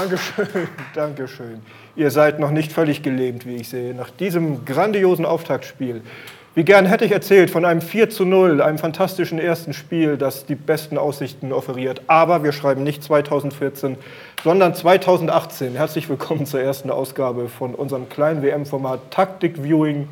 Dankeschön, Dankeschön. Ihr seid noch nicht völlig gelähmt, wie ich sehe, nach diesem grandiosen Auftaktspiel. Wie gern hätte ich erzählt von einem 4 zu 0, einem fantastischen ersten Spiel, das die besten Aussichten offeriert. Aber wir schreiben nicht 2014, sondern 2018. Herzlich willkommen zur ersten Ausgabe von unserem kleinen WM-Format Taktik Viewing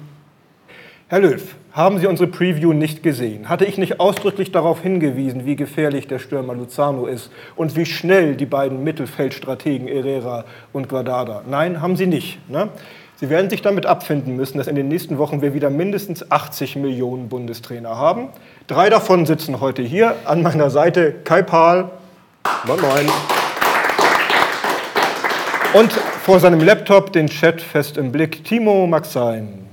Herr Löw, haben Sie unsere Preview nicht gesehen? Hatte ich nicht ausdrücklich darauf hingewiesen, wie gefährlich der Stürmer Luzano ist und wie schnell die beiden Mittelfeldstrategen Herrera und Guardada? Nein, haben Sie nicht. Ne? Sie werden sich damit abfinden müssen, dass in den nächsten Wochen wir wieder mindestens 80 Millionen Bundestrainer haben. Drei davon sitzen heute hier an meiner Seite. Kai Pahl. Moin, moin. Und vor seinem Laptop den Chat fest im Blick Timo Maxein.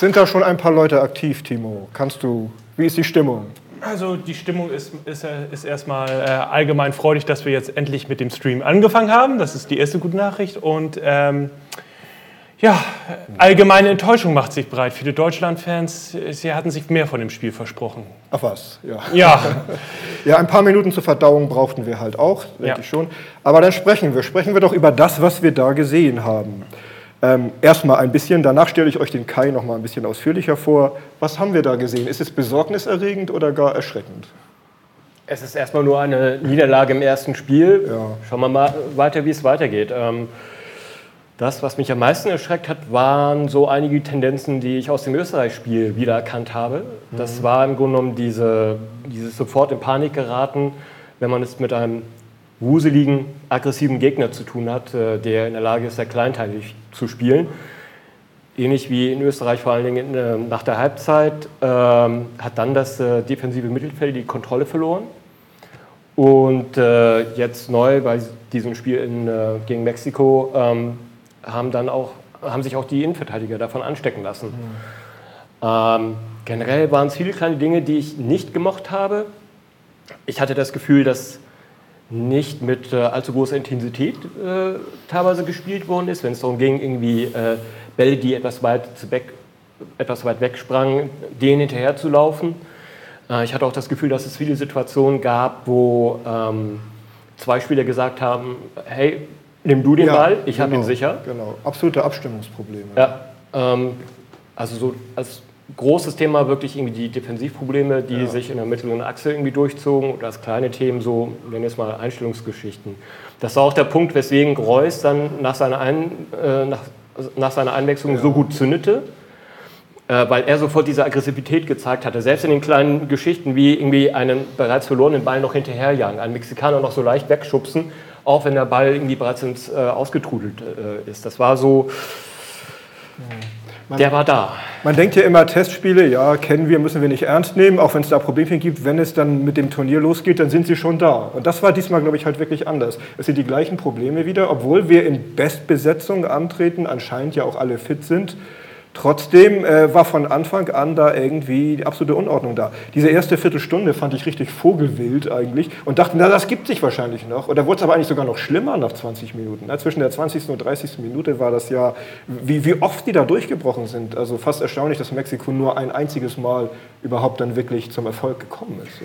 Sind da schon ein paar Leute aktiv, Timo? Kannst du, wie ist die Stimmung? Also die Stimmung ist, ist, ist erstmal äh, allgemein freudig, dass wir jetzt endlich mit dem Stream angefangen haben. Das ist die erste gute Nachricht. Und ähm, ja, allgemeine Enttäuschung macht sich breit. Viele Deutschland-Fans, sie hatten sich mehr von dem Spiel versprochen. Ach was, ja. Ja, ja ein paar Minuten zur Verdauung brauchten wir halt auch, denke ja. ich schon. Aber dann sprechen wir. Sprechen wir doch über das, was wir da gesehen haben. Ähm, erstmal ein bisschen, danach stelle ich euch den Kai noch mal ein bisschen ausführlicher vor. Was haben wir da gesehen? Ist es besorgniserregend oder gar erschreckend? Es ist erstmal nur eine Niederlage im ersten Spiel. Ja. Schauen wir mal weiter, wie es weitergeht. Ähm, das, was mich am meisten erschreckt hat, waren so einige Tendenzen, die ich aus dem Österreich-Spiel wiedererkannt habe. Das mhm. war im Grunde genommen diese, dieses sofort in Panik geraten, wenn man es mit einem wuseligen, aggressiven Gegner zu tun hat, äh, der in der Lage ist, sehr kleinteilig zu spielen. Ähnlich wie in Österreich vor allen Dingen äh, nach der Halbzeit ähm, hat dann das äh, defensive Mittelfeld die Kontrolle verloren. Und jetzt neu bei diesem Spiel in, gegen Mexiko ähm, haben, dann auch, haben sich auch die Innenverteidiger davon anstecken lassen. Mhm. Ähm, generell waren es viele kleine Dinge, die ich nicht gemocht habe. Ich hatte das Gefühl, dass nicht mit äh, allzu großer Intensität äh, teilweise gespielt worden ist, wenn es darum ging, irgendwie äh, Bälle, die etwas weit, weg, etwas weit weg sprangen, denen hinterher zu laufen. Äh, ich hatte auch das Gefühl, dass es viele Situationen gab, wo ähm, zwei Spieler gesagt haben, hey, nimm du den ja, Ball, ich genau, habe ihn sicher. Genau, absolute Abstimmungsprobleme. Ja, ähm, also so als großes Thema wirklich irgendwie die Defensivprobleme, die ja. sich in der mittleren Achse irgendwie durchzogen und als kleine Themen so, nennen wir es mal Einstellungsgeschichten. Das war auch der Punkt, weswegen Reus dann nach seiner, Ein, äh, nach, nach seiner Einwechslung ja. so gut zündete, äh, weil er sofort diese Aggressivität gezeigt hatte. Selbst in den kleinen Geschichten wie irgendwie einen bereits verlorenen Ball noch hinterherjagen, einen Mexikaner noch so leicht wegschubsen, auch wenn der Ball irgendwie bereits ins, äh, ausgetrudelt äh, ist. Das war so... Mhm man, der war da. Man denkt ja immer, Testspiele, ja, kennen wir, müssen wir nicht ernst nehmen, auch wenn es da Problemchen gibt. Wenn es dann mit dem Turnier losgeht, dann sind sie schon da. Und das war diesmal, glaube ich, halt wirklich anders. Es sind die gleichen Probleme wieder, obwohl wir in Bestbesetzung antreten, anscheinend ja auch alle fit sind. Trotzdem äh, war von Anfang an da irgendwie die absolute Unordnung da. Diese erste Viertelstunde fand ich richtig vogelwild eigentlich und dachte, na, das gibt sich wahrscheinlich noch. Und da wurde es aber eigentlich sogar noch schlimmer nach 20 Minuten. Na, zwischen der 20. und 30. Minute war das ja, wie, wie oft die da durchgebrochen sind. Also fast erstaunlich, dass Mexiko nur ein einziges Mal überhaupt dann wirklich zum Erfolg gekommen ist.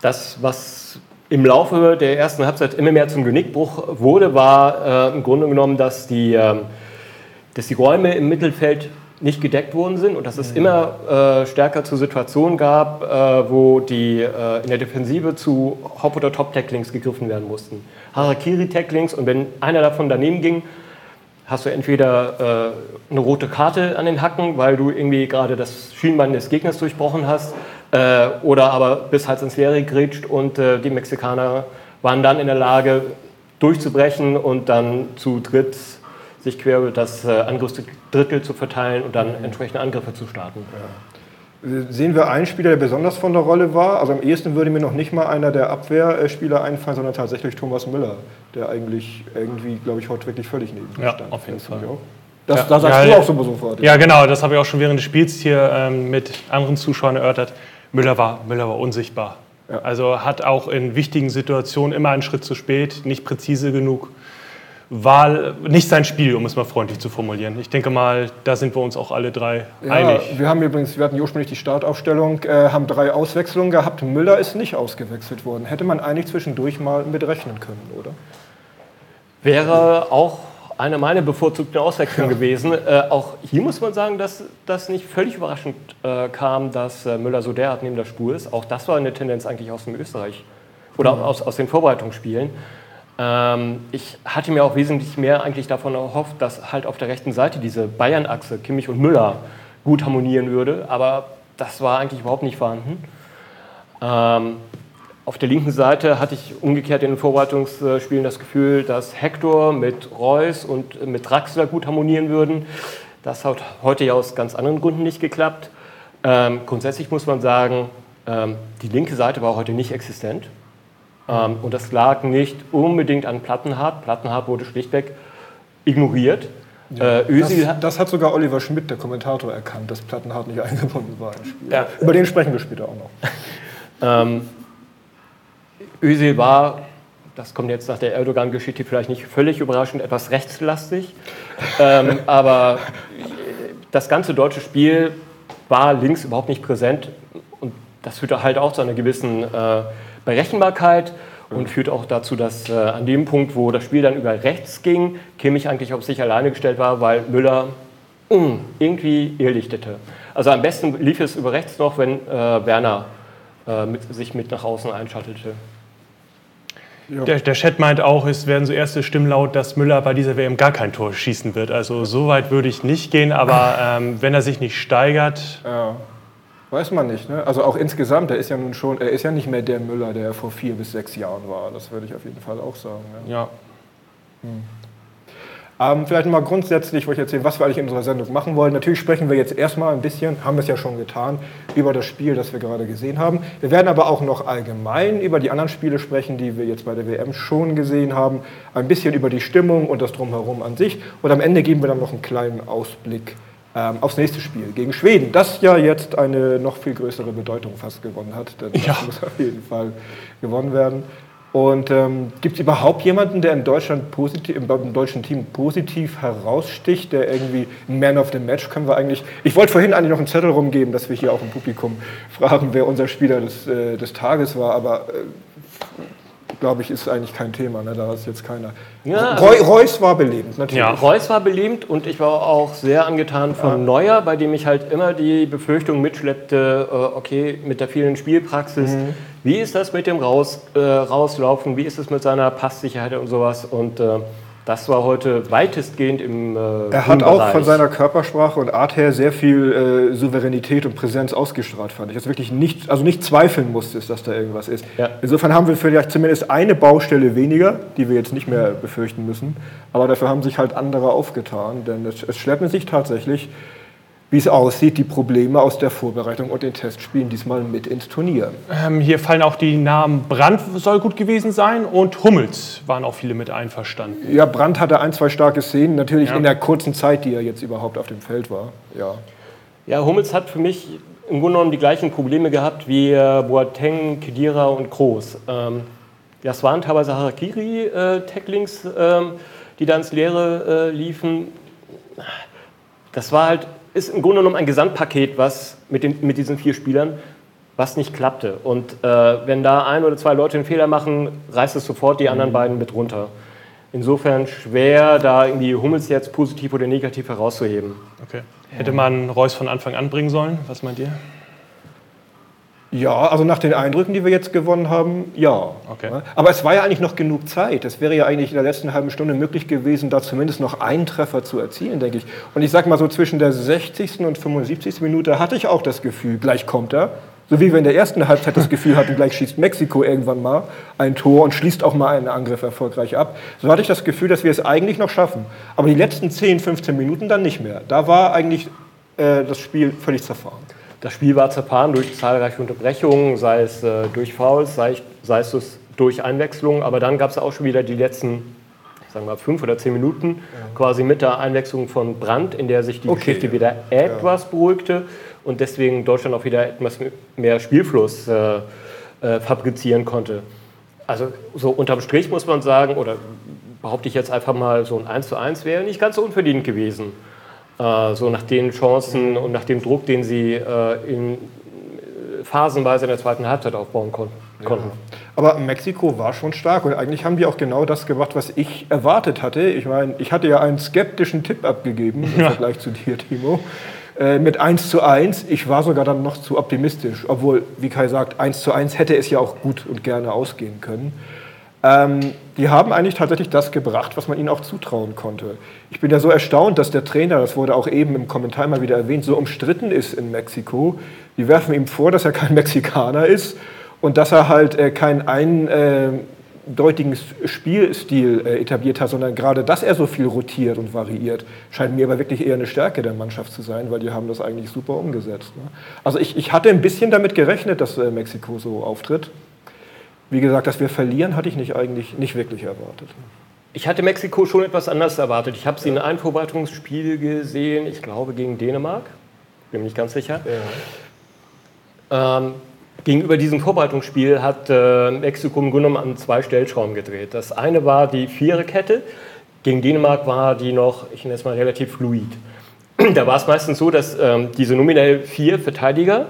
Das, was im Laufe der ersten Halbzeit immer mehr zum Genickbruch wurde, war äh, im Grunde genommen, dass die... Äh, dass die Räume im Mittelfeld nicht gedeckt worden sind und dass es immer äh, stärker zu Situationen gab, äh, wo die äh, in der Defensive zu Hop- oder Top-Tacklings gegriffen werden mussten. Harakiri-Tacklings und wenn einer davon daneben ging, hast du entweder äh, eine rote Karte an den Hacken, weil du irgendwie gerade das Schienbein des Gegners durchbrochen hast, äh, oder aber bis halt ins Leere grätscht und äh, die Mexikaner waren dann in der Lage durchzubrechen und dann zu dritt sich quer über das äh, Angriffsdrittel zu verteilen und dann entsprechende Angriffe zu starten. Ja. Sehen wir einen Spieler, der besonders von der Rolle war? Also am ehesten würde mir noch nicht mal einer der Abwehrspieler einfallen, sondern tatsächlich Thomas Müller, der eigentlich irgendwie, glaube ich, heute wirklich völlig neben ja, stand. auf jeden Fall. Das, ja. Da sagst ja, du auch so sofort. Ja, genau, das habe ich auch schon während des Spiels hier ähm, mit anderen Zuschauern erörtert. Müller war, Müller war unsichtbar. Ja. Also hat auch in wichtigen Situationen immer einen Schritt zu spät, nicht präzise genug war nicht sein Spiel, um es mal freundlich zu formulieren. Ich denke mal, da sind wir uns auch alle drei Ja, einig. wir haben übrigens, wir hatten ursprünglich die Startaufstellung, äh, haben drei Auswechslungen gehabt. Müller ist nicht ausgewechselt worden. Hätte man eigentlich zwischendurch mal mit rechnen können, oder? Wäre auch eine meiner bevorzugten Auswechslungen gewesen. Äh, auch hier muss man sagen, dass das nicht völlig überraschend äh, kam, dass äh, Müller so derart neben der Spur ist. Auch das war eine Tendenz eigentlich aus dem Österreich oder aus, aus den Vorbereitungsspielen. Ähm, ich hatte mir auch wesentlich mehr eigentlich davon erhofft, dass halt auf der rechten Seite diese Bayern-Achse, Kimmich und Müller, gut harmonieren würde. Aber das war eigentlich überhaupt nicht vorhanden. Ähm, auf der linken Seite hatte ich umgekehrt in den Vorbereitungsspielen das Gefühl, dass Hector mit Reus und mit Draxler gut harmonieren würden. Das hat heute ja aus ganz anderen Gründen nicht geklappt. Ähm, grundsätzlich muss man sagen, die linke Seite war heute nicht existent. Ähm, und das lag nicht unbedingt an Plattenhardt. Plattenhardt wurde schlichtweg ignoriert. Äh, Özil Das, das hat sogar Oliver Schmidt, der Kommentator, erkannt, dass Plattenhardt nicht eingebunden war im Spiel. Ja. Über den sprechen wir später auch noch. Ähm, Özil war, das kommt jetzt nach der Erdogan-Geschichte vielleicht nicht völlig überraschend, etwas rechtslastig. ähm, aber das ganze deutsche Spiel war links überhaupt nicht präsent. Und das führte halt auch zu einer gewissen äh, Berechenbarkeit und führt auch dazu, dass äh, an dem Punkt, wo das Spiel dann über rechts ging, Kimmich eigentlich auf sich alleine gestellt war, weil Müller mm, irgendwie irrlichtete. Also am besten lief es über rechts noch, wenn äh, Werner äh, mit, sich mit nach außen einschaltete. Der, der Chat meint auch, es werden so erste Stimmen laut, dass Müller bei dieser WM gar kein Tor schießen wird. Also so weit würde ich nicht gehen, aber ähm, wenn er sich nicht steigert, Ja. Weiß man nicht, ne? Also auch insgesamt, er ist ja nun schon, er ist ja nicht mehr der Müller, der vor vier bis sechs Jahren war. Das würde ich auf jeden Fall auch sagen. Ja. ja. Ähm, vielleicht mal grundsätzlich wollte ich erzählen, was wir eigentlich in unserer Sendung machen wollen. Natürlich sprechen wir jetzt erstmal ein bisschen, haben wir es ja schon getan, über das Spiel, das wir gerade gesehen haben. Wir werden aber auch noch allgemein über die anderen Spiele sprechen, die wir jetzt bei der WM schon gesehen haben. Ein bisschen über die Stimmung und das Drumherum an sich. Und am Ende geben wir dann noch einen kleinen Ausblick ähm, aufs nächste Spiel gegen Schweden, das ja jetzt eine noch viel größere Bedeutung fast gewonnen hat. Denn das Ja. muss auf jeden Fall gewonnen werden. Und ähm, gibt es überhaupt jemanden, der in Deutschland positiv, im, im deutschen Team positiv heraussticht, der irgendwie Man of the Match können wir eigentlich. Ich wollte vorhin eigentlich noch einen Zettel rumgeben, dass wir hier auch im Publikum fragen, wer unser Spieler des, äh, des Tages war, aber äh, glaube ich, ist eigentlich kein Thema. Ne? Da ist jetzt keiner. Ja, Reu, Reus war belebend, natürlich. Ja. Reus war beliebt und ich war auch sehr angetan von Neuer, bei dem ich halt immer die Befürchtung mitschleppte, äh, okay, mit der vielen Spielpraxis, wie ist das mit dem Raus, äh, Rauslaufen, wie ist es mit seiner Passsicherheit und sowas und äh, das war heute weitestgehend im äh, Er hat auch von seiner Körpersprache und Art her sehr viel äh, Souveränität und Präsenz ausgestrahlt, fand ich. Dass wirklich nicht, also nicht zweifeln musstest, dass da irgendwas ist. Ja. Insofern haben wir vielleicht zumindest eine Baustelle weniger, die wir jetzt nicht mehr befürchten müssen. Aber dafür haben sich halt andere aufgetan, denn es, es schleppen sich tatsächlich, wie es aussieht, die Probleme aus der Vorbereitung und den Testspielen diesmal mit ins Turnier. Ähm, hier fallen auch die Namen Brandt soll gut gewesen sein und Hummels waren auch viele mit einverstanden. Ja, Brandt hatte ein, zwei starke Szenen, natürlich Ja. in der kurzen Zeit, die er jetzt überhaupt auf dem Feld war. Ja. Ja, Hummels hat für mich im Grunde genommen die gleichen Probleme gehabt wie äh, Boateng, Kedira und Kroos. Ähm, das waren teilweise Harakiri-Tacklings, ähm, die da ins Leere äh, liefen. Das war halt, ist im Grunde genommen ein Gesamtpaket, was mit, den, mit diesen vier Spielern, was nicht klappte. Und äh, wenn da ein oder zwei Leute einen Fehler machen, reißt es sofort die anderen beiden mit runter. Insofern schwer, da irgendwie Hummels jetzt positiv oder negativ herauszuheben. Okay. Hätte man Reus von Anfang an bringen sollen? Was meint ihr? Ja, also nach den Eindrücken, die wir jetzt gewonnen haben, ja. Okay. Aber es war ja eigentlich noch genug Zeit. Es wäre ja eigentlich in der letzten halben Stunde möglich gewesen, da zumindest noch einen Treffer zu erzielen, denke ich. Und ich sag mal so zwischen der 60. und 75. Minute hatte ich auch das Gefühl, gleich kommt er. So wie wir in der ersten Halbzeit das Gefühl hatten, gleich schießt Mexiko irgendwann mal ein Tor und schließt auch mal einen Angriff erfolgreich ab. So hatte ich das Gefühl, dass wir es eigentlich noch schaffen. Aber die letzten 10, 15 Minuten dann nicht mehr. Da war eigentlich äh, das Spiel völlig zerfahren. Das Spiel war zerfahren durch zahlreiche Unterbrechungen, sei es äh, durch Fouls, sei, sei es durch Einwechslungen, aber dann gab es auch schon wieder die letzten, sagen wir fünf oder zehn Minuten, quasi mit der Einwechslung von Brandt, in der sich die Okay. Geschichte wieder etwas beruhigte und deswegen Deutschland auch wieder etwas mehr Spielfluss äh, äh, fabrizieren konnte. Also so unterm Strich muss man sagen, oder behaupte ich jetzt einfach mal, so ein 1 zu 1 wäre nicht ganz so unverdient gewesen. Äh, so nach den Chancen und nach dem Druck, den sie äh, in, phasenweise in der zweiten Halbzeit aufbauen konnten. Ja. Aber Mexiko war schon stark und eigentlich haben die auch genau das gemacht, was ich erwartet hatte. Ich meine, ich hatte ja einen skeptischen Tipp abgegeben im ja. Vergleich zu dir, Timo. Äh, mit 1 zu 1. Ich war sogar dann noch zu optimistisch, obwohl, wie Kai sagt, 1 zu 1 hätte es ja auch gut und gerne ausgehen können. Ähm, die haben eigentlich tatsächlich das gebracht, was man ihnen auch zutrauen konnte. Ich bin ja so erstaunt, dass der Trainer, das wurde auch eben im Kommentar mal wieder erwähnt, so umstritten ist in Mexiko. Die werfen ihm vor, dass er kein Mexikaner ist und dass er halt äh, keinen eindeutigen Spielstil äh, etabliert hat, sondern gerade, dass er so viel rotiert und variiert, scheint mir aber wirklich eher eine Stärke der Mannschaft zu sein, weil die haben das eigentlich super umgesetzt. Ne? Also ich, ich hatte ein bisschen damit gerechnet, dass äh, Mexiko so auftritt. Wie gesagt, dass wir verlieren, hatte ich nicht eigentlich nicht wirklich erwartet. Ich hatte Mexiko schon etwas anders erwartet. Ich habe sie in einem Vorbereitungsspiel gesehen, ich glaube gegen Dänemark, bin mir nicht ganz sicher. Ja. Ähm, gegenüber diesem Vorbereitungsspiel hat äh, Mexiko im Grunde genommen an zwei Stellschrauben gedreht. Das eine war die Viererkette. Gegen Dänemark war die noch, ich nenne es mal, relativ fluid. Da war es meistens so, dass ähm, diese nominell vier Verteidiger,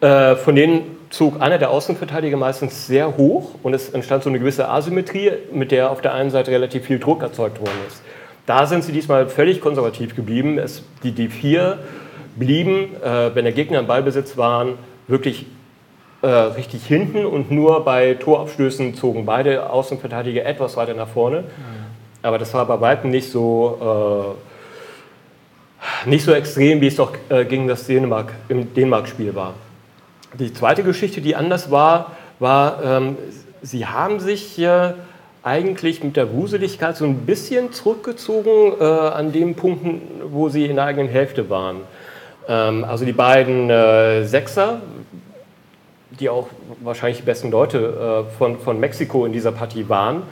äh, von denen zog einer der Außenverteidiger meistens sehr hoch und es entstand so eine gewisse Asymmetrie, mit der auf der einen Seite relativ viel Druck erzeugt worden ist. Da sind sie diesmal völlig konservativ geblieben. Es, die, die vier blieben, äh, wenn der Gegner im Ballbesitz waren, wirklich äh, richtig hinten und nur bei Torabstößen zogen beide Außenverteidiger etwas weiter nach vorne. Aber das war bei weitem nicht so, äh, nicht so extrem, wie es doch äh, gegen das Dänemark, im Dänemark-Spiel war. Die zweite Geschichte, die anders war, war, ähm, sie haben sich äh, eigentlich mit der Wuseligkeit so ein bisschen zurückgezogen äh, an den Punkten, wo sie in der eigenen Hälfte waren. Ähm, also die beiden äh, Sechser, die auch wahrscheinlich die besten Leute äh, von, von Mexiko in dieser Partie waren,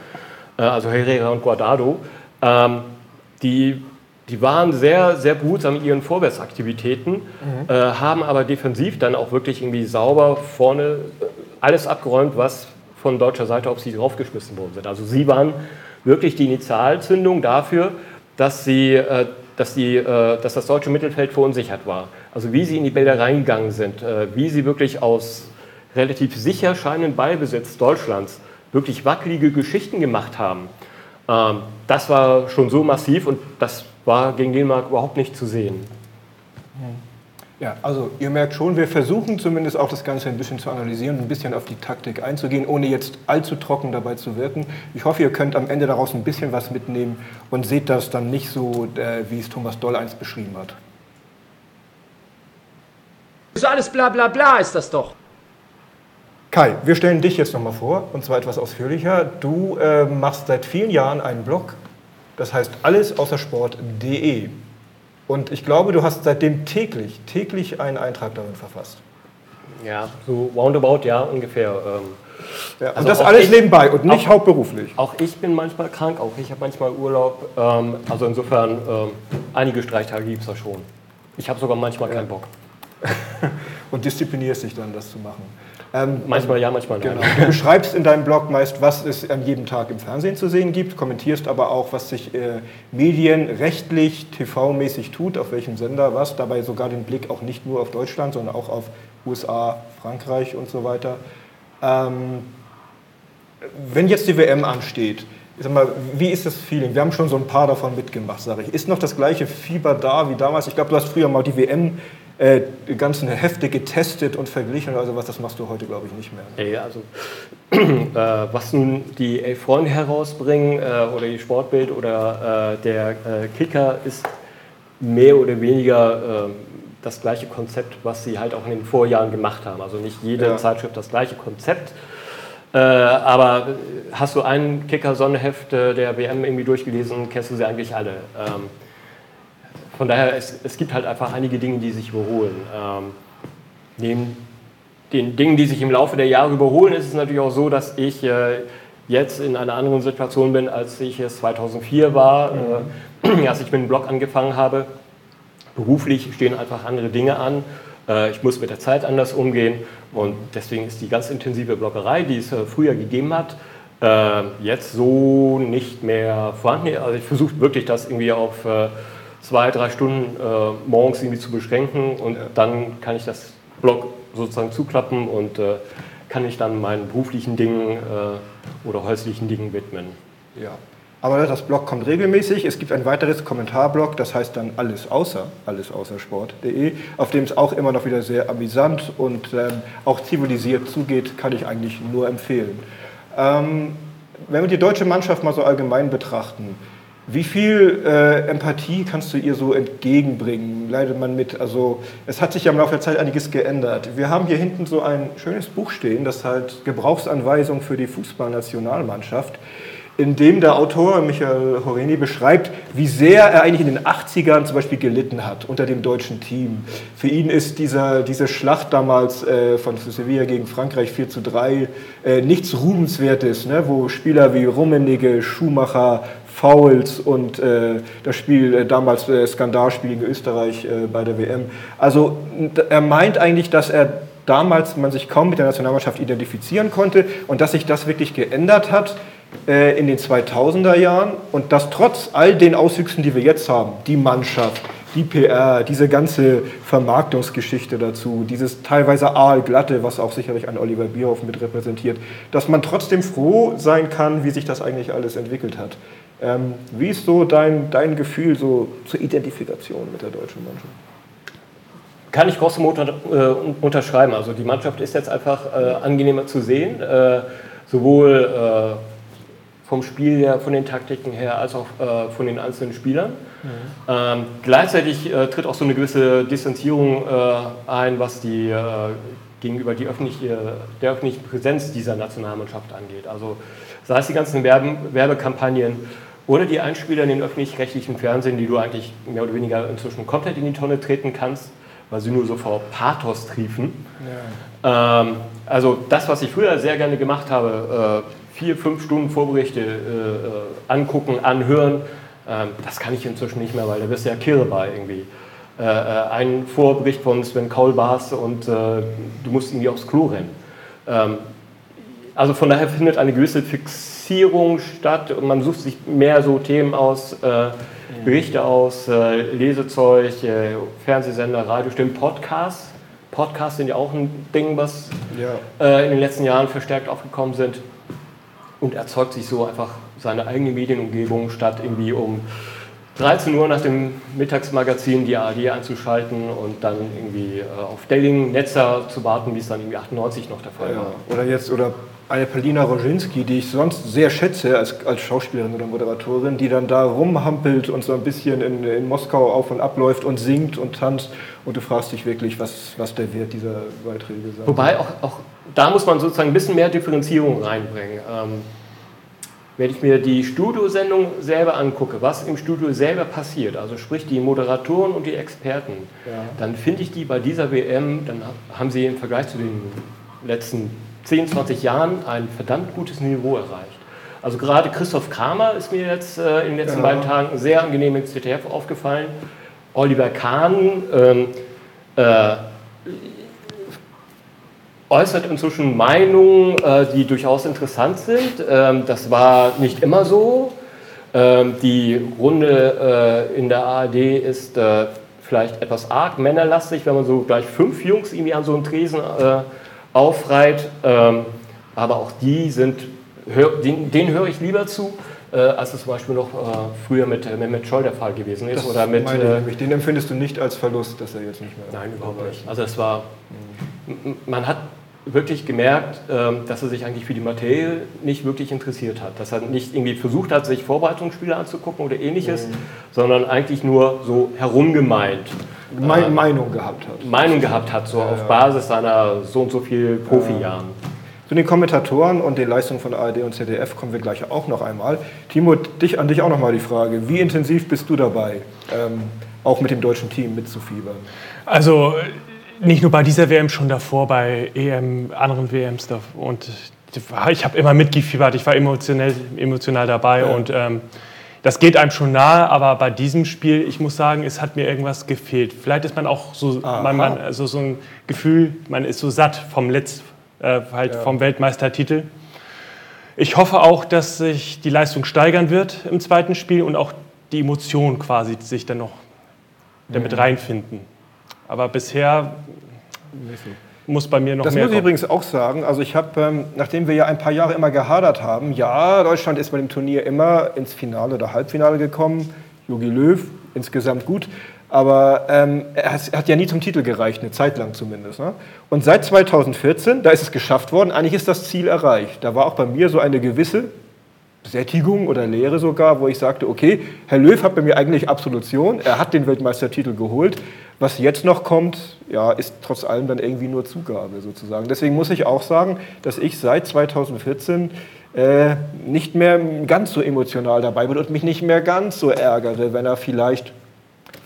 äh, also Herrera und Guardado, ähm, die die waren sehr, sehr behutsam in ihren Vorwärtsaktivitäten, mhm. äh, haben aber defensiv dann auch wirklich irgendwie sauber vorne äh, alles abgeräumt, was von deutscher Seite auf sie draufgeschmissen worden sind. Also sie waren wirklich die Initialzündung dafür, dass, sie, äh, dass, die, äh, dass das deutsche Mittelfeld verunsichert war. Also wie sie in die Bälle reingegangen sind, äh, wie sie wirklich aus relativ sicher scheinenden Ballbesitz Deutschlands wirklich wackelige Geschichten gemacht haben. Ähm, das war schon so massiv und das war gegen Dänemark überhaupt nicht zu sehen. Ja, also ihr merkt schon, wir versuchen zumindest auch das Ganze ein bisschen zu analysieren, ein bisschen auf die Taktik einzugehen, ohne jetzt allzu trocken dabei zu wirken. Ich hoffe, ihr könnt am Ende daraus ein bisschen was mitnehmen und seht das dann nicht so, äh, wie es Thomas Doll einst beschrieben hat. So alles bla bla bla ist das doch. Kai, wir stellen dich jetzt nochmal vor, und zwar etwas ausführlicher. Du äh, machst seit vielen Jahren einen Blog das heißt alles außer Sport.de. Und ich glaube, du hast seitdem täglich, täglich einen Eintrag darin verfasst. Ja, so roundabout, ja, ungefähr. Ähm, ja, also und das alles ich, nebenbei und nicht auch, hauptberuflich. Auch ich bin manchmal krank, auch ich habe manchmal Urlaub. Ähm, also insofern, ähm, einige Streichtage gibt es da schon. Ich habe sogar manchmal ja. keinen Bock. und disziplinierst dich dann, das zu machen. Ähm, manchmal ja, manchmal nein. Genau. Du beschreibst in deinem Blog meist, was es an jedem Tag im Fernsehen zu sehen gibt, kommentierst aber auch, was sich äh, medienrechtlich, TV-mäßig tut, auf welchem Sender was, dabei sogar den Blick auch nicht nur auf Deutschland, sondern auch auf USA, Frankreich und so weiter. Ähm, wenn jetzt die WM ansteht, ich sag mal, wie ist das Feeling? Wir haben schon so ein paar davon mitgemacht, sage ich. Ist noch das gleiche Fieber da wie damals? Ich glaube, du hast früher mal die WM äh, die ganzen Hefte getestet und verglichen oder sowas, das machst du heute, glaube ich, nicht mehr. Ja, also äh, was nun die Freunde herausbringen äh, oder die Sportbild oder äh, der äh, Kicker ist mehr oder weniger ähm, das gleiche Konzept, was sie halt auch in den Vorjahren gemacht haben. Also nicht jede ja. Zeitschrift das gleiche Konzept. Äh, aber hast du ein Kicker-Sonnenheft der WM irgendwie durchgelesen, kennst du sie eigentlich alle. Ähm, von daher, es, es gibt halt einfach einige Dinge, die sich überholen. Ähm, neben den Dingen, die sich im Laufe der Jahre überholen, ist es natürlich auch so, dass ich äh, jetzt in einer anderen Situation bin, als ich es 2004 war, äh, als ich mit dem Blog angefangen habe. Beruflich stehen einfach andere Dinge an. Äh, ich muss mit der Zeit anders umgehen und deswegen ist die ganz intensive Bloggerei, die es äh, früher gegeben hat, äh, jetzt so nicht mehr vorhanden. Also ich versuche wirklich das irgendwie auf äh, zwei, drei Stunden äh, morgens irgendwie zu beschränken und ja. dann kann ich das Blog sozusagen zuklappen und äh, kann ich dann meinen beruflichen Dingen äh, oder häuslichen Dingen widmen. Ja. Aber das Blog kommt regelmäßig. Es gibt ein weiteres Kommentarblog, das heißt dann alles außer, alles außer Sport.de, auf dem es auch immer noch wieder sehr amüsant und ähm, auch zivilisiert zugeht, kann ich eigentlich nur empfehlen. Ähm, wenn wir die deutsche Mannschaft mal so allgemein betrachten, wie viel äh, Empathie kannst du ihr so entgegenbringen? Leidet man mit? Also es hat sich ja im Laufe der Zeit einiges geändert. Wir haben hier hinten so ein schönes Buch stehen, das halt Gebrauchsanweisung für die Fußballnationalmannschaft in dem der Autor Michael Horeni beschreibt, wie sehr er eigentlich in den 80ern zum Beispiel gelitten hat unter dem deutschen Team. Für ihn ist dieser, diese Schlacht damals äh, von Sevilla gegen Frankreich 4 zu 3 äh, nichts Ruhmenswertes, ne, wo Spieler wie Rummenigge, Schumacher, Fouls und äh, das Spiel äh, damals äh, Skandalspiel gegen Österreich äh, bei der WM. Also er meint eigentlich, dass er damals man sich kaum mit der Nationalmannschaft identifizieren konnte und dass sich das wirklich geändert hat äh, in den 2000er Jahren und dass trotz all den Auswüchsen, die wir jetzt haben, die Mannschaft, die PR, diese ganze Vermarktungsgeschichte dazu, dieses teilweise aalglatte, was auch sicherlich ein Oliver Bierhoff mit repräsentiert, dass man trotzdem froh sein kann, wie sich das eigentlich alles entwickelt hat. Ähm, wie ist so dein, dein Gefühl so zur Identifikation mit der deutschen Mannschaft? Kann ich grosso modo äh, unterschreiben. Also die Mannschaft ist jetzt einfach äh, angenehmer zu sehen, äh, sowohl äh, vom Spiel her, von den Taktiken her, als auch äh, von den einzelnen Spielern. Mhm. Ähm, gleichzeitig äh, tritt auch so eine gewisse Distanzierung ein, was die gegenüber die öffentliche, der öffentlichen Präsenz dieser Nationalmannschaft angeht. Also sei es die ganzen Werben, Werbekampagnen oder die Einspieler in den öffentlich-rechtlichen Fernsehen, die du eigentlich mehr oder weniger inzwischen komplett in die Tonne treten kannst, weil sie nur so vor Pathos triefen. Ja. Ähm, also das, was ich früher sehr gerne gemacht habe, äh, vier, fünf Stunden Vorberichte äh, äh, angucken, anhören. Ähm, das kann ich inzwischen nicht mehr, weil da bist du ja kirre bei irgendwie. Äh, äh, ein Vorbericht von Sven Kaulbars und äh, du musst irgendwie aufs Klo rennen. Ähm, also von daher findet eine gewisse Fixierung statt und man sucht sich mehr so Themen aus, äh, Berichte aus, Lesezeug, Fernsehsender, Radiostimmen, Podcasts. Podcasts sind ja auch ein Ding, was ja. in den letzten Jahren verstärkt aufgekommen sind und erzeugt sich so einfach seine eigene Medienumgebung, statt irgendwie um 13 Uhr nach dem Mittagsmagazin die ARD einzuschalten und dann irgendwie äh, auf Dating-Netzer zu warten, wie es dann irgendwie 98 noch der Fall ja. war. Oder jetzt, oder eine Palina Roginski, die ich sonst sehr schätze als, als Schauspielerin oder Moderatorin, die dann da rumhampelt und so ein bisschen in, in Moskau auf und abläuft und singt und tanzt und du fragst dich wirklich, was, was der Wert dieser Beiträge sein Wobei auch, auch da muss man sozusagen ein bisschen mehr Differenzierung reinbringen. Ähm, wenn ich mir die Studiosendung selber angucke, was im Studio selber passiert, also sprich die Moderatoren und die Experten, ja. dann finde ich die bei dieser WM, dann haben sie im Vergleich zu den letzten 10, 20 Jahren ein verdammt gutes Niveau erreicht. Also gerade Christoph Kramer ist mir jetzt äh, in den letzten ja. beiden Tagen sehr angenehm im ZDF aufgefallen. Oliver Kahn ähm, äh, äußert inzwischen Meinungen, äh, die durchaus interessant sind. Ähm, das war nicht immer so. Ähm, die Runde äh, in der ARD ist äh, vielleicht etwas arg männerlastig, wenn man so gleich fünf Jungs irgendwie an so einem Tresen aufreiht. Ähm, aber auch die sind, denen, denen höre ich lieber zu als es zum Beispiel noch äh, früher mit Mehmet Scholl der Fall gewesen ist. Das oder mit, ich, den empfindest du nicht als Verlust, dass er jetzt nicht mehr. Nein, überhaupt nicht. Also es war, mhm. man hat wirklich gemerkt, ähm, dass er sich eigentlich für die Materie nicht wirklich interessiert hat. Dass er nicht irgendwie versucht hat, sich Vorbereitungsspiele anzugucken oder ähnliches, mhm. sondern eigentlich nur so herumgemeint. Me äh, Meinung gehabt hat. Meinung gehabt hat, so ja, auf ja. Basis seiner so und so viel Profijahren. Zu den Kommentatoren und den Leistungen von ARD und ZDF kommen wir gleich auch noch einmal. Timo, dich, an dich auch noch mal die Frage. Wie intensiv bist du dabei, ähm, auch mit dem deutschen Team mitzufiebern? Also nicht nur bei dieser WM, schon davor bei EM, anderen WMs. Und ich habe immer mitgefiebert, ich war emotionell, emotional dabei ja. und ähm, das geht einem schon nahe, aber bei diesem Spiel, ich muss sagen, es hat mir irgendwas gefehlt. Vielleicht ist man auch so, man, man, also so ein Gefühl, man ist so satt vom Letz, äh, halt ja. vom Weltmeistertitel. ich hoffe auch, dass sich die Leistung steigern wird im zweiten Spiel und auch die Emotionen quasi sich dann noch damit mhm. reinfinden. Aber bisher muss bei mir noch das mehr. Das muss ich übrigens auch sagen. Also ich habe, ähm, nachdem wir ja ein paar Jahre immer gehadert haben, ja, Deutschland ist bei dem Turnier immer ins Finale oder Halbfinale gekommen. Jogi Löw insgesamt gut. Aber ähm, er hat ja nie zum Titel gereicht, eine Zeit lang zumindest. Ne? Und seit 2014, da ist es geschafft worden, eigentlich ist das Ziel erreicht. Da war auch bei mir so eine gewisse Sättigung oder Lehre sogar, wo ich sagte, okay, Herr Löw hat bei mir eigentlich Absolution, er hat den Weltmeistertitel geholt. Was jetzt noch kommt, ja, ist trotz allem dann irgendwie nur Zugabe sozusagen. Deswegen muss ich auch sagen, dass ich seit 2014 äh, nicht mehr ganz so emotional dabei bin und mich nicht mehr ganz so ärgere, wenn er vielleicht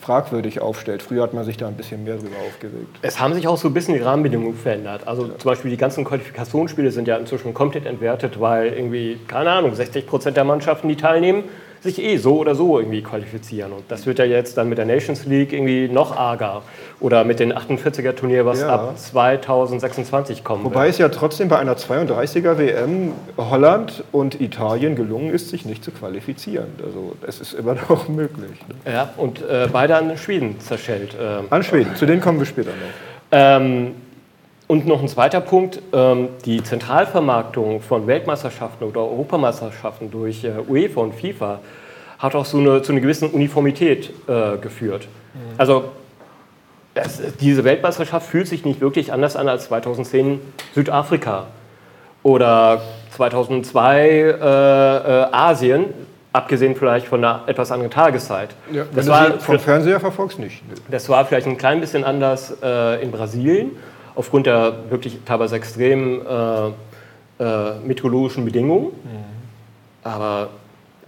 fragwürdig aufstellt. Früher hat man sich da ein bisschen mehr drüber aufgeregt. Es haben sich auch so ein bisschen die Rahmenbedingungen verändert. Also ja. zum Beispiel die ganzen Qualifikationsspiele sind ja inzwischen komplett entwertet, weil irgendwie, keine Ahnung, 60 Prozent der Mannschaften, die teilnehmen, sich eh so oder so irgendwie qualifizieren. Und das wird ja jetzt dann mit der Nations League irgendwie noch arger. Oder mit den 48er-Turnier, was ja. ab 2026 kommt. Wobei wird. es ja trotzdem bei einer 32er WM Holland und Italien gelungen ist, sich nicht zu qualifizieren. Also es ist immer noch möglich. Ne? Ja, und äh, beide an Schweden zerschellt. Ähm, an Schweden, zu denen kommen wir später noch. Ähm, und noch ein zweiter Punkt, ähm, die Zentralvermarktung von Weltmeisterschaften oder Europameisterschaften durch äh, UEFA und FIFA hat auch so eine, zu einer gewissen Uniformität äh, geführt. Mhm. Also das, diese Weltmeisterschaft fühlt sich nicht wirklich anders an als 2010 Südafrika oder 2002 äh, äh, Asien, abgesehen vielleicht von einer etwas anderen Tageszeit. Ja, das war vom Fernseher verfolgst nicht. Das war vielleicht ein klein bisschen anders äh, in Brasilien aufgrund der wirklich teilweise extremen äh, äh, meteorologischen Bedingungen. Mhm. Aber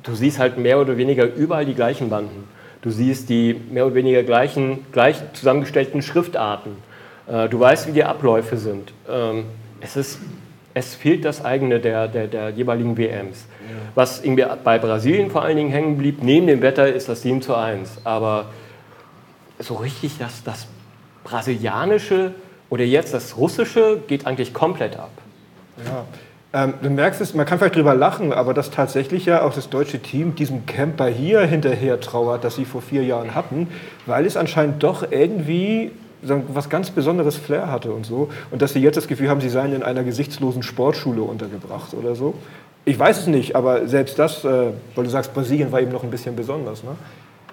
du siehst halt mehr oder weniger überall die gleichen Banden. Du siehst die mehr oder weniger gleichen, gleich zusammengestellten Schriftarten. Äh, du weißt, wie die Abläufe sind. Ähm, es, ist, es fehlt das eigene der, der, der jeweiligen WMs. Ja. Was irgendwie bei Brasilien vor allen Dingen hängen blieb, neben dem Wetter, ist das 7 zu 1. Aber so richtig das, das brasilianische oder jetzt das Russische geht eigentlich komplett ab. Ja. Ähm, du merkst es, man kann vielleicht drüber lachen, aber dass tatsächlich ja auch das deutsche Team diesem Camper hier hinterher trauert, das sie vor vier Jahren hatten, weil es anscheinend doch irgendwie was ganz besonderes Flair hatte und so. Und dass sie jetzt das Gefühl haben, sie seien in einer gesichtslosen Sportschule untergebracht oder so. Ich weiß es nicht, aber selbst das, äh, weil du sagst, Brasilien war eben noch ein bisschen besonders. Ne?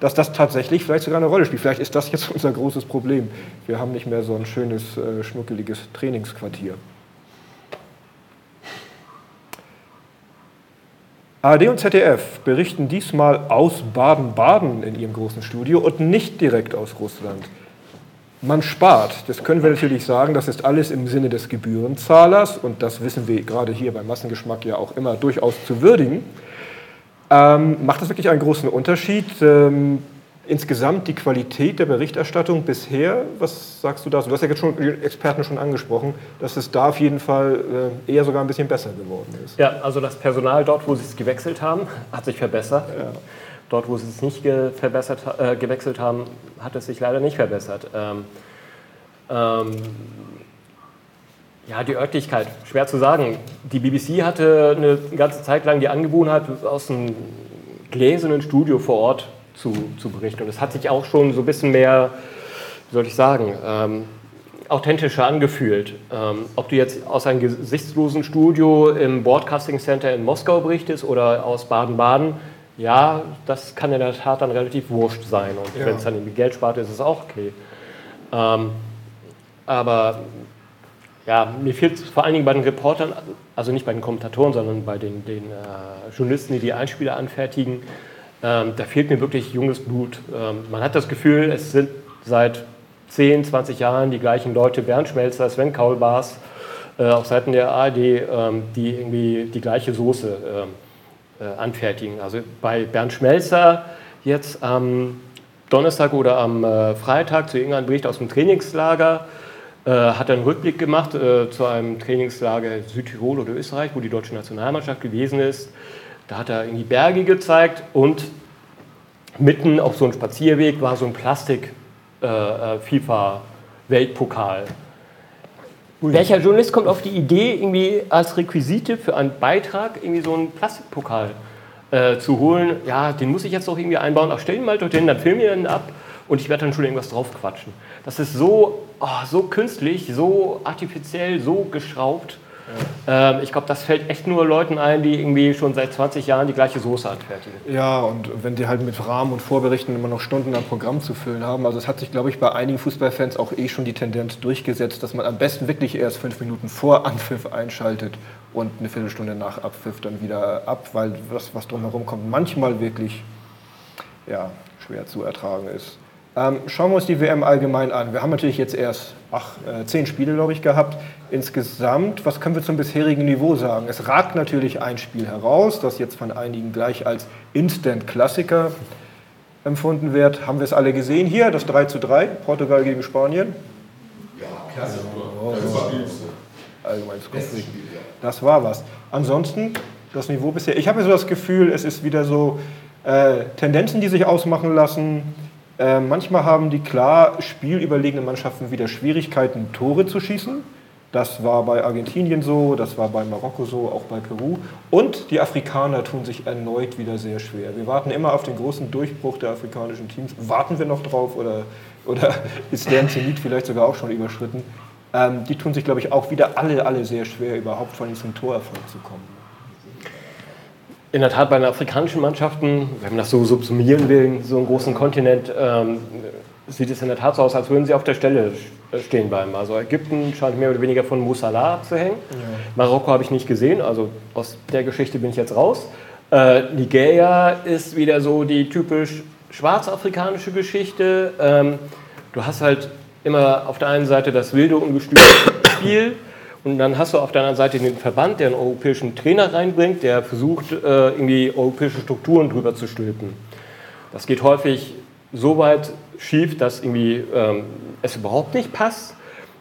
Dass das tatsächlich vielleicht sogar eine Rolle spielt. Vielleicht ist das jetzt unser großes Problem. Wir haben nicht mehr so ein schönes, äh, schnuckeliges Trainingsquartier. ARD und ZDF berichten diesmal aus Baden-Baden in ihrem großen Studio und nicht direkt aus Russland. Man spart, das können wir natürlich sagen, das ist alles im Sinne des Gebührenzahlers und das wissen wir gerade hier beim Massengeschmack ja auch immer durchaus zu würdigen. Ähm, macht das wirklich einen großen Unterschied? Ähm, insgesamt die Qualität der Berichterstattung bisher, was sagst du da? Du hast ja jetzt schon die Experten schon angesprochen, dass es da auf jeden Fall äh, eher sogar ein bisschen besser geworden ist. Ja, also das Personal dort, wo sie es gewechselt haben, hat sich verbessert. Ja. Dort, wo sie es nicht ge verbessert, äh, gewechselt haben, hat es sich leider nicht verbessert. Ähm, ähm, ja, die Örtlichkeit, schwer zu sagen. Die BBC hatte eine ganze Zeit lang die Angewohnheit, aus einem gläsernen Studio vor Ort zu, zu berichten. Und es hat sich auch schon so ein bisschen mehr, wie soll ich sagen, ähm, authentischer angefühlt. Ähm, ob du jetzt aus einem gesichtslosen Studio im Broadcasting Center in Moskau berichtest oder aus Baden-Baden, ja, das kann in der Tat dann relativ wurscht sein. Und ja. wenn es dann irgendwie Geld spart, ist es auch okay. Ähm, aber ja, mir fehlt es vor allen Dingen bei den Reportern, also nicht bei den Kommentatoren, sondern bei den, den äh, Journalisten, die die Einspieler anfertigen. Ähm, da fehlt mir wirklich junges Blut. Ähm, man hat das Gefühl, es sind seit 10, 20 Jahren die gleichen Leute, Bernd Schmelzer, Sven Kaulbars, äh, auf Seiten der ARD, ähm, die irgendwie die gleiche Soße ähm, äh, anfertigen. Also bei Bernd Schmelzer jetzt am Donnerstag oder am äh, Freitag zu irgendeinem Bericht aus dem Trainingslager hat einen Rückblick gemacht äh, zu einem Trainingslager Südtirol oder Österreich, wo die deutsche Nationalmannschaft gewesen ist. Da hat er irgendwie Berge gezeigt und mitten auf so einem Spazierweg war so ein Plastik-FIFA-Weltpokal. Äh, Welcher Journalist kommt auf die Idee, irgendwie als Requisite für einen Beitrag irgendwie so einen Plastikpokal äh, zu holen? Ja, den muss ich jetzt doch irgendwie einbauen. Ach, stell ihn mal dorthin, dann film ihn ab und ich werde dann schon irgendwas drauf quatschen. Das ist so, oh, so künstlich, so artifiziell, so geschraubt. Ähm, ich glaube, das fällt echt nur Leuten ein, die irgendwie schon seit 20 Jahren die gleiche Soße anfertigen. Ja, und wenn die halt mit Rahmen und Vorberichten immer noch Stunden am Programm zu füllen haben, also es hat sich, glaube ich, bei einigen Fußballfans auch eh schon die Tendenz durchgesetzt, dass man am besten wirklich erst fünf Minuten vor Anpfiff einschaltet und eine Viertelstunde nach Abpfiff dann wieder ab, weil das, was drumherum kommt, manchmal wirklich ja, schwer zu ertragen ist. Ähm, schauen wir uns die WM allgemein an. Wir haben natürlich jetzt erst ach, äh, zehn Spiele, glaube ich, gehabt. Insgesamt, was können wir zum bisherigen Niveau sagen? Es ragt natürlich ein Spiel heraus, das jetzt von einigen gleich als Instant-Klassiker empfunden wird. Haben wir es alle gesehen hier, das 3 zu 3, Portugal gegen Spanien? Ja, klasse. Oh, oh. Allgemeines Konflikt. Das war was. Ansonsten, das Niveau bisher, ich habe so das Gefühl, es ist wieder so äh, Tendenzen, die sich ausmachen lassen äh, manchmal haben die klar spielüberlegenen Mannschaften wieder Schwierigkeiten, Tore zu schießen. Das war bei Argentinien so, das war bei Marokko so, auch bei Peru. Und die Afrikaner tun sich erneut wieder sehr schwer. Wir warten immer auf den großen Durchbruch der afrikanischen Teams. Warten wir noch drauf oder, oder ist deren Zenit vielleicht sogar auch schon überschritten? Ähm, die tun sich, glaube ich, auch wieder alle, alle sehr schwer, überhaupt von zum Torerfolg zu kommen. In der Tat, bei den afrikanischen Mannschaften, wenn man das so subsumieren will, so einen großen Kontinent, ähm, sieht es in der Tat so aus, als würden sie auf der Stelle stehen bleiben. Also Ägypten scheint mehr oder weniger von Musala abzuhängen. Ja. Marokko habe ich nicht gesehen, also aus der Geschichte bin ich jetzt raus. Äh, Nigeria ist wieder so die typisch schwarzafrikanische Geschichte. Ähm, du hast halt immer auf der einen Seite das wilde, ungestüme Spiel und dann hast du auf der anderen Seite den Verband, der einen europäischen Trainer reinbringt, der versucht, äh, irgendwie europäische Strukturen drüber zu stülpen. Das geht häufig so weit schief, dass irgendwie ähm, es überhaupt nicht passt.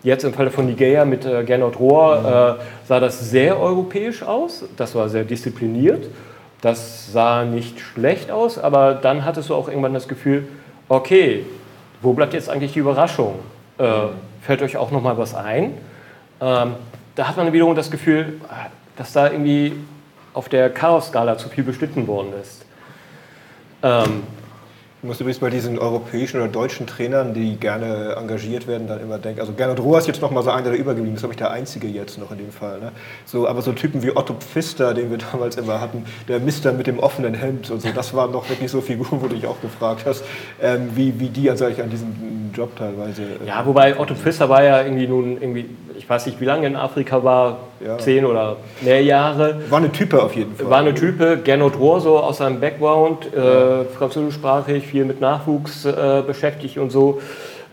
Jetzt im Falle von Nigeria mit äh, Gernot Rohr äh, sah das sehr europäisch aus. Das war sehr diszipliniert. Das sah nicht schlecht aus, aber dann hattest du auch irgendwann das Gefühl, okay, wo bleibt jetzt eigentlich die Überraschung? Äh, fällt euch auch noch mal was ein? Ähm, da hat man wiederum das Gefühl, dass da irgendwie auf der Chaos-Skala zu viel beschnitten worden ist. Ähm, ich muss übrigens bei diesen europäischen oder deutschen Trainern, die gerne engagiert werden, dann immer denken, also Gernot Rohr ist jetzt noch mal so einer, der übergeblieben ist, glaube ich, der Einzige jetzt noch in dem Fall. Ne? So, aber so Typen wie Otto Pfister, den wir damals immer hatten, der Mister mit dem offenen Hemd und so, das waren doch wirklich so Figuren, wo du dich auch gefragt hast, ähm, wie, wie die also eigentlich an diesem Job teilweise... Äh, ja, wobei Otto Pfister war ja irgendwie nun irgendwie ich weiß nicht, wie lange in Afrika war, ja. zehn oder mehr Jahre. War eine Type auf jeden Fall. War eine Type. Gernot Rohr so aus seinem Background, äh, französischsprachig, viel mit Nachwuchs äh, beschäftigt und so.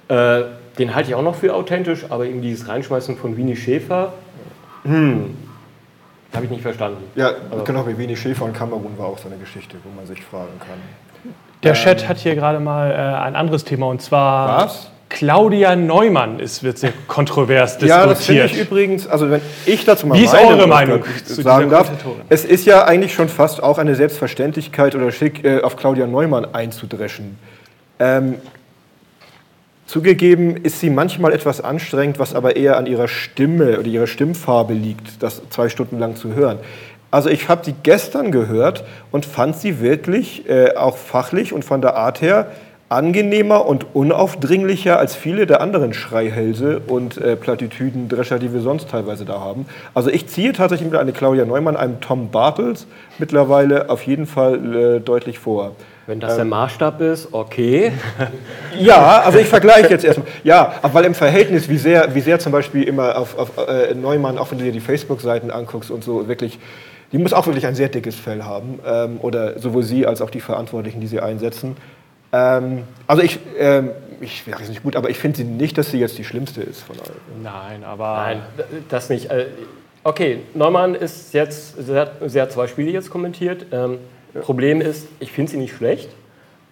Äh, den halte ich auch noch für authentisch, aber eben dieses Reinschmeißen von Winnie Schäfer, hm, habe ich nicht verstanden. Ja, also. genau, wie Winnie Schäfer und Kamerun war auch so eine Geschichte, wo man sich fragen kann. Der ähm, Chat hat hier gerade mal äh, ein anderes Thema und zwar. Was? Claudia Neumann ist, wird sehr kontrovers diskutiert. Ja, das finde ich übrigens, also wenn ich dazu mal Wie ist eure Meinung sagen darf, es ist ja eigentlich schon fast auch eine Selbstverständlichkeit oder schick, äh, auf Claudia Neumann einzudreschen. Ähm, zugegeben ist sie manchmal etwas anstrengend, was aber eher an ihrer Stimme oder ihrer Stimmfarbe liegt, das zwei Stunden lang zu hören. Also ich habe sie gestern gehört und fand sie wirklich äh, auch fachlich und von der Art her angenehmer und unaufdringlicher als viele der anderen Schreihälse und äh, Plattitüdendrescher, die wir sonst teilweise da haben. Also ich ziehe tatsächlich mit einer Claudia Neumann, einem Tom Bartels mittlerweile auf jeden Fall äh, deutlich vor. Wenn das ähm, der Maßstab ist, okay. Ja, also ich vergleiche jetzt erstmal. Ja, weil im Verhältnis, wie sehr, wie sehr zum Beispiel immer auf, auf äh, Neumann, auch wenn du dir die Facebook-Seiten anguckst und so, wirklich, die muss auch wirklich ein sehr dickes Fell haben. Ähm, oder sowohl sie als auch die Verantwortlichen, die sie einsetzen. Ähm, also ich, ähm, ich wäre nicht gut, aber ich finde sie nicht, dass sie jetzt die schlimmste ist von allen. Nein, aber. Nein, das nicht. Äh, okay, Neumann ist jetzt, sie hat, sie hat zwei Spiele jetzt kommentiert. Ähm, ja. Problem ist, ich finde sie nicht schlecht.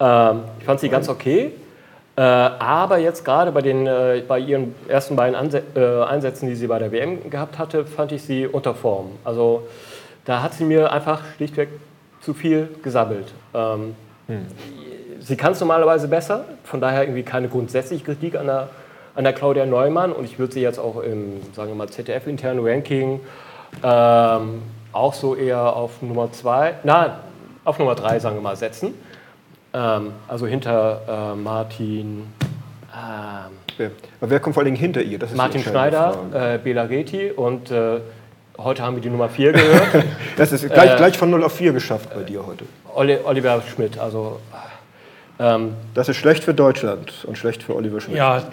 Ähm, ich fand sie ganz okay. Äh, aber jetzt gerade bei, äh, bei ihren ersten beiden Anse äh, Einsätzen, die sie bei der WM gehabt hatte, fand ich sie unter Form. Also da hat sie mir einfach schlichtweg zu viel gesabbelt. Ähm, hm sie kann es normalerweise besser, von daher irgendwie keine grundsätzliche Kritik an der an der Claudia Neumann und ich würde sie jetzt auch im, sagen wir mal, ZDF-internen Ranking ähm, auch so eher auf Nummer 2, na, auf Nummer 3, sagen wir mal, setzen. Ähm, also hinter äh, Martin, ähm, Wer, kommt vor allen Dingen hinter ihr? Martin Schneider, äh, Bela Reti und äh, heute haben wir die Nummer 4 gehört, Das ist gleich, äh, gleich von 0 auf 4 geschafft bei dir heute. Oli- Oliver Schmidt. Also ähm, Das ist schlecht für Deutschland und schlecht für Oliver Schmidt. Ja,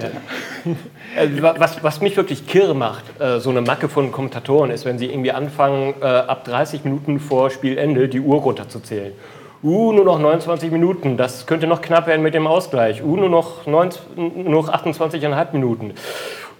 Äh, wa- Was, was mich wirklich kirre macht, äh, so eine Macke von Kommentatoren, ist, wenn sie irgendwie anfangen, äh, ab 30 Minuten vor Spielende die Uhr runterzuzählen. Uh, nur noch 29 Minuten, das könnte noch knapp werden mit dem Ausgleich. Uh, nur noch, 19, nur noch 28,5 Minuten.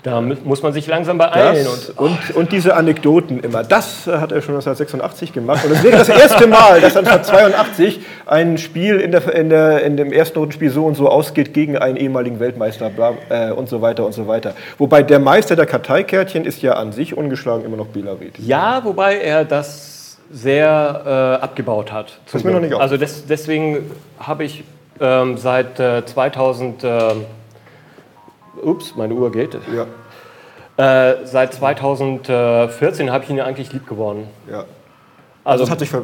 Da mu- muss man sich langsam beeilen. Das Und, und, und diese Anekdoten immer, das äh, hat er schon 1986 gemacht. Und es wäre das erste Mal, dass 1982 ein Spiel in, der, in, der, in dem ersten Rundenspiel so und so ausgeht gegen einen ehemaligen Weltmeister bla, äh, und so weiter und so weiter. Wobei der Meister der Karteikärtchen ist ja an sich ungeschlagen immer noch Bela Reti. ja, wobei er das sehr äh, abgebaut hat. zum ist mir noch nicht Also des, deswegen habe ich ähm, seit äh, 2000... ups, meine Uhr geht. Ja, Äh, seit 2014 habe ich ihn eigentlich lieb gewonnen. ja. Also das hat sich, äh,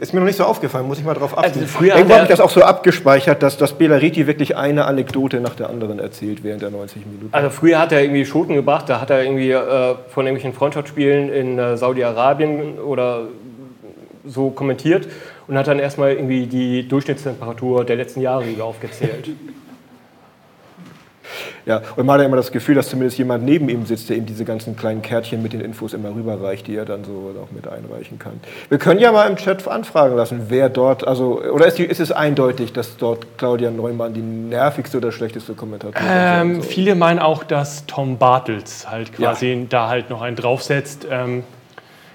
ist mir noch nicht so aufgefallen, muss ich mal drauf achten. Also Irgendwo habe ich das auch so abgespeichert, dass, dass Bela Reti wirklich eine Anekdote nach der anderen erzählt während der 90 Minuten. also früher hat er irgendwie Schoten gebracht, da hat er irgendwie äh, von irgendwelchen Freundschaftsspielen in äh, Saudi-Arabien oder so kommentiert und hat dann erstmal irgendwie die Durchschnittstemperatur der letzten Jahre aufgezählt. Ja, und man hat ja immer das Gefühl, dass zumindest jemand neben ihm sitzt, der ihm diese ganzen kleinen Kärtchen mit den Infos immer rüberreicht, die er dann so auch mit einreichen kann. Wir können ja mal im Chat anfragen lassen, wer dort, also, oder ist, die, ist es eindeutig, dass dort Claudia Neumann die nervigste oder schlechteste Kommentatorin Ähm, sein soll? viele meinen auch, dass Tom Bartels halt quasi da halt noch einen draufsetzt. Ähm,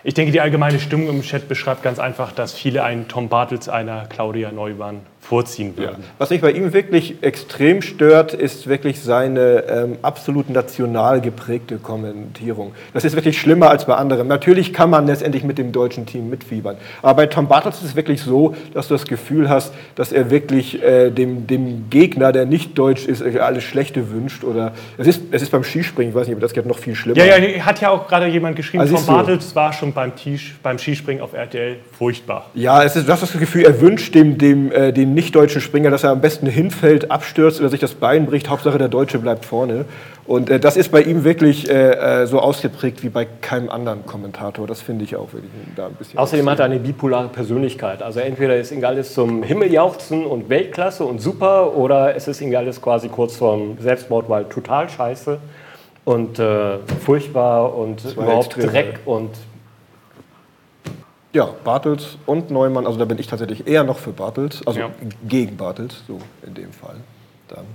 ich denke, die allgemeine Stimmung im Chat beschreibt ganz einfach, dass viele einen Tom Bartels einer Claudia Neumann vorziehen Ja. würden. Was mich bei ihm wirklich extrem stört, ist wirklich seine ähm, absolut national geprägte Kommentierung. Das ist wirklich schlimmer als bei anderen. Natürlich kann man letztendlich mit dem deutschen Team mitfiebern. Aber bei Tom Bartels ist es wirklich so, dass du das Gefühl hast, dass er wirklich äh, dem, dem Gegner, der nicht deutsch ist, äh, alles Schlechte wünscht. Oder es ist, es ist beim Skispringen, ich weiß nicht, aber das geht noch viel schlimmer. Ja, ja, hat ja auch gerade jemand geschrieben, Also Tom du. Bartels war schon beim, Tisch, beim Skispringen auf RTL furchtbar. Ja, es ist, du hast das Gefühl, er wünscht dem, dem, äh, dem nicht-deutschen Springer, dass er am besten hinfällt, abstürzt oder sich das Bein bricht. Hauptsache, der Deutsche bleibt vorne. Und äh, das ist bei ihm wirklich äh, äh, so ausgeprägt wie bei keinem anderen Kommentator. Das finde ich auch wirklich da ein bisschen. Außerdem hat er eine bipolare Persönlichkeit. Also entweder ist ihm alles zum Himmel jauchzen und Weltklasse und super oder es ist ihm alles quasi kurz vorm Selbstmord, weil total scheiße und äh, furchtbar und überhaupt extrem, Dreck und Ja, Bartels und Neumann, also da bin ich tatsächlich eher noch für Bartels, also Ja. gegen Bartels, so in dem Fall. Dann.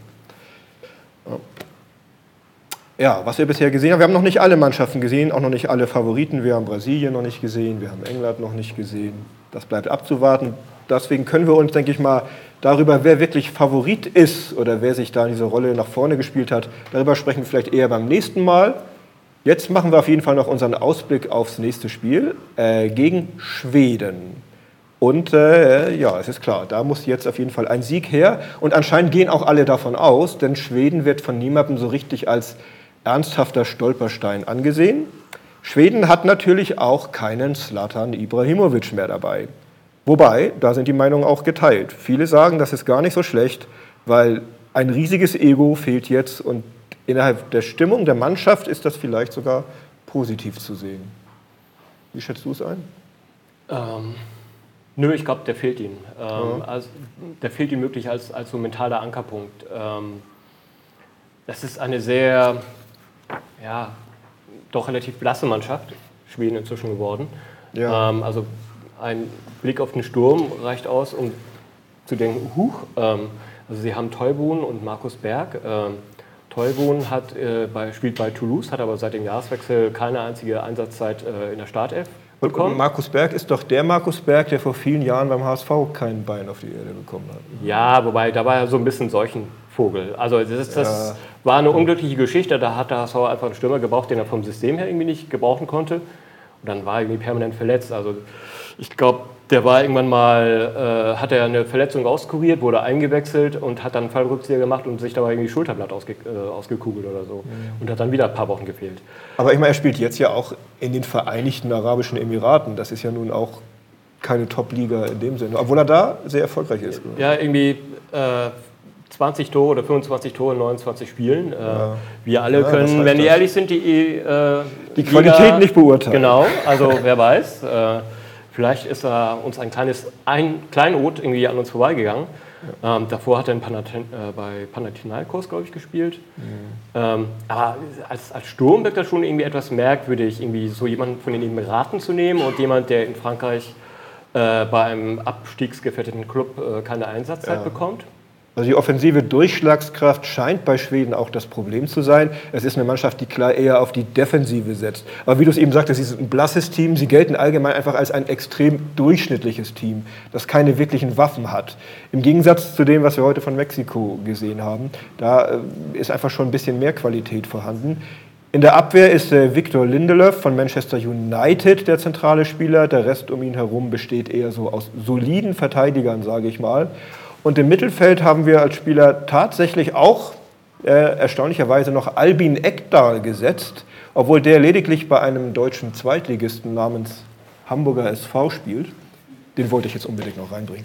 Ja. was wir bisher gesehen haben, wir haben noch nicht alle Mannschaften gesehen, auch noch nicht alle Favoriten. Wir haben Brasilien noch nicht gesehen, wir haben England noch nicht gesehen. Das bleibt abzuwarten. Deswegen können wir uns, denke ich mal, darüber, wer wirklich Favorit ist oder wer sich da in dieser Rolle nach vorne gespielt hat, darüber sprechen wir vielleicht eher beim nächsten Mal. Jetzt machen wir auf jeden Fall noch unseren Ausblick aufs nächste Spiel äh, gegen Schweden. Und äh, ja, es ist klar, da muss jetzt auf jeden Fall ein Sieg her. Und anscheinend gehen auch alle davon aus, denn Schweden wird von niemandem so richtig als ernsthafter Stolperstein angesehen. Schweden hat natürlich auch keinen Slatan Ibrahimovic mehr dabei. Wobei, da sind die Meinungen auch geteilt. Viele sagen, das ist gar nicht so schlecht, weil ein riesiges Ego fehlt jetzt und innerhalb der Stimmung der Mannschaft ist das vielleicht sogar positiv zu sehen. Wie schätzt du es ein? Ähm, nö, ich glaube, der fehlt ihm. Ähm, also, der fehlt ihm wirklich als, als so mentaler Ankerpunkt. Ähm, das ist eine sehr, ja, doch relativ blasse Mannschaft, Schweden inzwischen geworden. Ja. Ähm, also ein Blick auf den Sturm reicht aus, um zu denken, huch, ähm, also sie haben Teubun und Markus Berg. Teubun hat, äh, bei, spielt bei Toulouse, hat aber seit dem Jahreswechsel keine einzige Einsatzzeit äh, in der Startelf bekommen. und Markus Berg ist doch der Markus Berg, der vor vielen Jahren beim HSV kein Bein auf die Erde bekommen hat. Ja, wobei da war ja so ein bisschen Seuchenvogel. Also das, ist, das Ja. war eine unglückliche Geschichte. Da hat der HSV einfach einen Stürmer gebraucht, den er vom System her irgendwie nicht gebrauchen konnte. Und dann war er irgendwie permanent verletzt. Also ich glaube, der war irgendwann mal, äh, hat er eine Verletzung auskuriert, wurde eingewechselt und hat dann einen Fallrückzieher gemacht und sich dabei irgendwie Schulterblatt ausge, äh, ausgekugelt oder so. Mhm. Und hat dann wieder ein paar Wochen gefehlt. Aber ich meine, er spielt jetzt ja auch in den Vereinigten Arabischen Emiraten. Das ist ja nun auch keine Top-Liga in dem Sinne, obwohl er da sehr erfolgreich ist. Ja, irgendwie äh, 20 Tore oder 25 Tore in 29 Spielen. Äh, ja. Wir alle ja, können, wenn die ehrlich sind, die äh, die Qualität Liga, nicht beurteilen. Genau, also wer weiß. Äh, vielleicht ist er uns ein kleines ein Kleinod irgendwie an uns vorbeigegangen. Ja. Ähm, davor hat er Panatin, äh, bei Panathinaikos, glaube ich, gespielt. Mhm. Ähm, aber als, als Sturm wirkt das schon irgendwie etwas merkwürdig, irgendwie so jemanden von den Emiraten zu nehmen und jemand, der in Frankreich äh, bei einem abstiegsgefährdeten Club äh, keine Einsatzzeit ja. bekommt. Also die offensive Durchschlagskraft scheint bei Schweden auch das Problem zu sein. Es ist eine Mannschaft, die klar eher auf die Defensive setzt. Aber wie du es eben sagtest, sie sind ein blasses Team. Sie gelten allgemein einfach als ein extrem durchschnittliches Team, das keine wirklichen Waffen hat. Im Gegensatz zu dem, was wir heute von Mexiko gesehen haben, da äh, ist einfach schon ein bisschen mehr Qualität vorhanden. In der Abwehr ist äh, Victor Lindelöf von Manchester United der zentrale Spieler. Der Rest um ihn herum besteht eher so aus soliden Verteidigern, sage ich mal. Und im Mittelfeld haben wir als Spieler tatsächlich auch äh, erstaunlicherweise noch Albin Ekdal gesetzt, obwohl der lediglich bei einem deutschen Zweitligisten namens Hamburger SV spielt. Den wollte ich jetzt unbedingt noch reinbringen.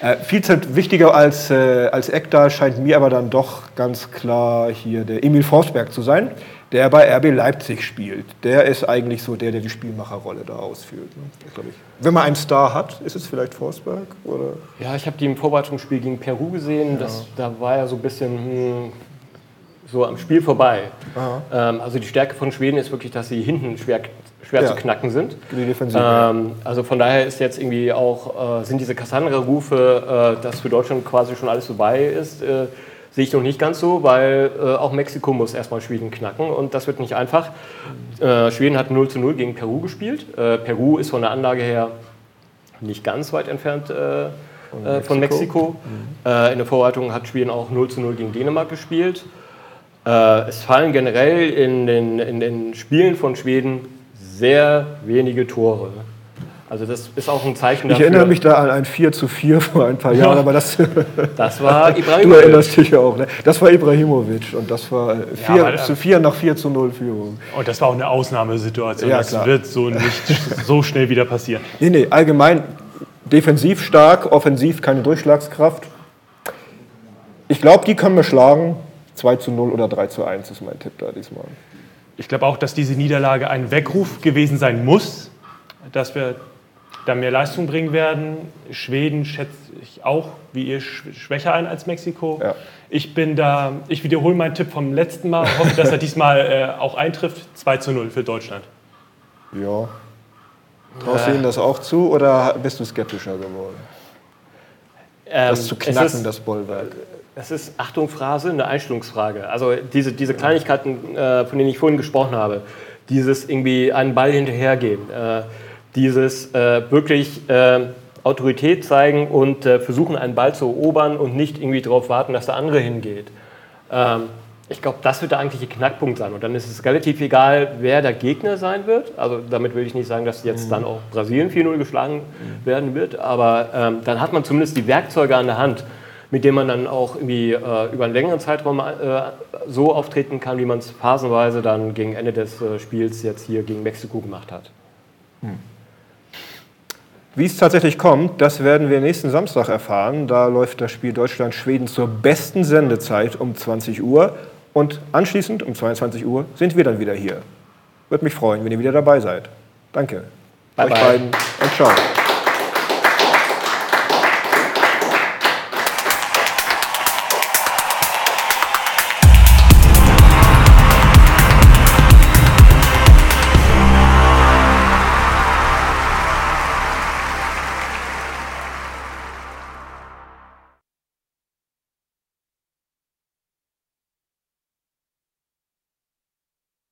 Äh, viel wichtiger als, äh, als Ekdal scheint mir aber dann doch ganz klar hier der Emil Forsberg zu sein der bei RB Leipzig spielt. Der ist eigentlich so der, der die Spielmacherrolle da ausführt. Ne? Wenn man einen Star hat, ist es vielleicht Forsberg? Oder? Ja, ich habe die im Vorbereitungsspiel gegen Peru gesehen. Ja. Das, da war er so ein bisschen hm, so am Spiel vorbei. Ähm, also die Stärke von Schweden ist wirklich, dass sie hinten schwer, schwer ja. zu knacken sind. Ähm, also von daher ist jetzt irgendwie auch, äh, sind diese Cassandra-Rufe, äh, dass für Deutschland quasi schon alles vorbei ist, äh, Sehe ich noch nicht ganz so, weil äh, auch Mexiko muss erstmal Schweden knacken und das wird nicht einfach. Äh, Schweden hat 0 zu 0 gegen Peru gespielt. Äh, Peru ist von der Anlage her nicht ganz weit entfernt äh, von äh, Mexiko. Von Mexiko. Mhm. Äh, in der Vorbereitung hat Schweden auch 0 zu 0 gegen Dänemark gespielt. es fallen generell in den, in den Spielen von Schweden sehr wenige Tore. Also das ist auch ein Zeichen dafür. Ich erinnere mich da an ein 4 zu 4 vor ein paar Jahren, ja. aber das, das war Ibrahimovic. Du erinnerst dich ja auch, ne? Das war Ibrahimovic und das war 4 ja, zu 4 nach 4 zu 0 Führung. Und das war auch eine Ausnahmesituation. Ja, das klar. wird so nicht so schnell wieder passieren. Nee, nee, allgemein defensiv stark, offensiv keine Durchschlagskraft. Ich glaube, die können wir schlagen. 2 zu 0 oder 3 zu 1 ist mein Tipp da diesmal. Ich glaube auch, dass diese Niederlage ein Weckruf gewesen sein muss, dass wir da mehr Leistung bringen werden. Schweden schätze ich auch wie ihr schwächer ein als Mexiko. Ja. Ich bin da, ich wiederhole meinen Tipp vom letzten Mal, hoffe, dass er diesmal äh, auch eintrifft. 2 zu 0 für Deutschland. Ja. Traust du ihnen das auch zu oder bist du skeptischer geworden? Ähm, das zu knacken, ist, das Bollwerk. Das ist, Achtung, Phrase, eine Einstellungsfrage. Also diese, diese Kleinigkeiten, äh, von denen ich vorhin gesprochen habe, dieses irgendwie einen Ball hinterhergehen, äh, dieses äh, wirklich äh, Autorität zeigen und äh, versuchen, einen Ball zu erobern und nicht irgendwie darauf warten, dass der andere hingeht. Ähm, ich glaube, das wird der eigentliche Knackpunkt sein. Und dann ist es relativ egal, wer der Gegner sein wird. Also damit will ich nicht sagen, dass jetzt mhm. dann auch Brasilien 4-0 geschlagen mhm. werden wird. Aber ähm, dann hat man zumindest die Werkzeuge an der Hand, mit denen man dann auch irgendwie äh, über einen längeren Zeitraum äh, so auftreten kann, wie man es phasenweise dann gegen Ende des äh, Spiels jetzt hier gegen Mexiko gemacht hat. Mhm. Wie es tatsächlich kommt, das werden wir nächsten Samstag erfahren. Da läuft das Spiel Deutschland-Schweden zur besten Sendezeit um 20 Uhr. Und anschließend um 22 Uhr sind wir dann wieder hier. Würde mich freuen, wenn ihr wieder dabei seid. Danke. Bye Euch bye. beiden und ciao.